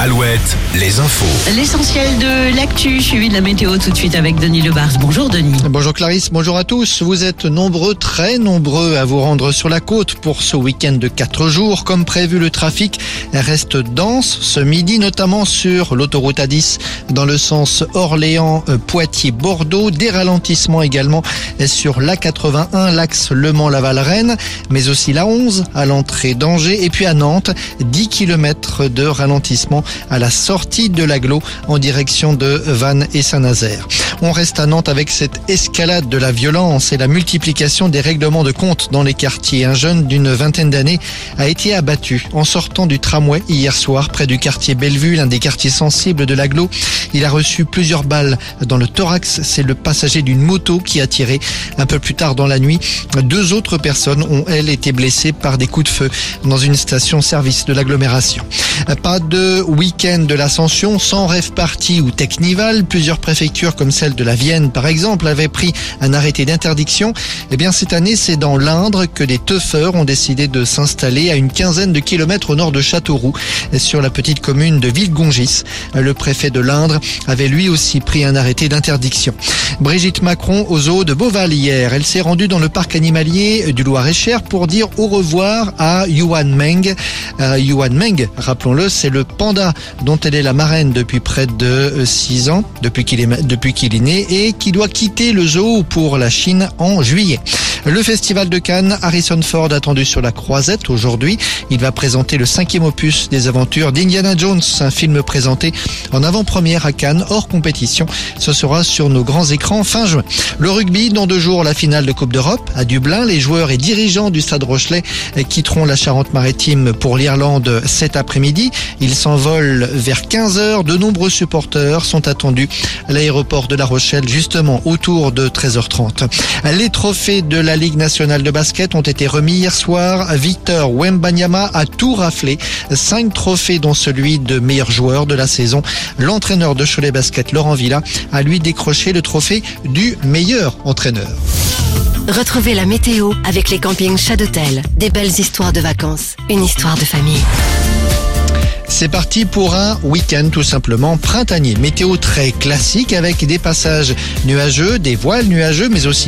Alouette, les infos. L'essentiel de l'actu, suivi de la météo tout de suite avec Denis Lebars. Bonjour Denis. Bonjour Clarisse, bonjour à tous. Vous êtes nombreux, très nombreux à vous rendre sur la côte pour ce week-end de 4 jours. Comme prévu, le trafic reste dense ce midi, notamment sur l'autoroute A10 dans le sens Orléans-Poitiers-Bordeaux. Des ralentissements également sur l'A81, l'axe Le Mans-Laval-Rennes, mais aussi la 11 à l'entrée d'Angers et puis à Nantes, 10 km de ralentissement à la sortie de l'aglo en direction de Vannes et Saint-Nazaire. On reste à Nantes avec cette escalade de la violence et la multiplication des règlements de compte dans les quartiers. Un jeune d'une vingtaine d'années a été abattu en sortant du tramway hier soir près du quartier Bellevue, l'un des quartiers sensibles de l'aglo. Il a reçu plusieurs balles dans le thorax. C'est le passager d'une moto qui a tiré. Un peu plus tard dans la nuit, deux autres personnes ont, elles, été blessées par des coups de feu dans une station-service de l'agglomération. Pas de week-end de l'ascension sans rêve party ou Technival. Plusieurs préfectures comme celle de la Vienne par exemple avaient pris un arrêté d'interdiction. Eh bien cette année c'est dans l'Indre que des teufeurs ont décidé de s'installer à une quinzaine de kilomètres au nord de Châteauroux sur la petite commune de Villegongis. Le préfet de l'Indre avait lui aussi pris un arrêté d'interdiction. Brigitte Macron aux eaux de Beauval hier. Elle s'est rendue dans le parc animalier du Loir-et-Cher pour dire au revoir à Yuan Meng. Euh, Yuan Meng, rappelons-le, c'est le panda dont elle est la marraine depuis près de 6 ans, depuis qu'il est, depuis qu'il est et qui doit quitter le zoo pour la Chine en juillet. Le festival de Cannes, Harrison Ford attendu sur la croisette aujourd'hui. Il va présenter le cinquième opus des aventures d'Indiana Jones, un film présenté en avant-première à Cannes, hors compétition. Ce sera sur nos grands écrans fin juin. Le rugby, dans deux jours, la finale de Coupe d'Europe à Dublin. Les joueurs et dirigeants du Stade Rochelet quitteront la Charente-Maritime pour l'Irlande cet après-midi. Ils s'envolent vers 15h. De nombreux supporters sont attendus à l'aéroport de La Rochelle, justement autour de 13h30. Les trophées de la Ligue nationale de basket ont été remis hier soir. Victor Wembanyama a tout raflé. Cinq trophées dont celui de meilleur joueur de la saison. L'entraîneur de Cholet Basket, Laurent Villa, a lui décroché le trophée du meilleur entraîneur. Retrouvez la météo avec les campings Chadotel. Des belles histoires de vacances. Une histoire de famille. C'est parti pour un week-end tout simplement printanier. Météo très classique avec des passages nuageux, des voiles nuageux, mais aussi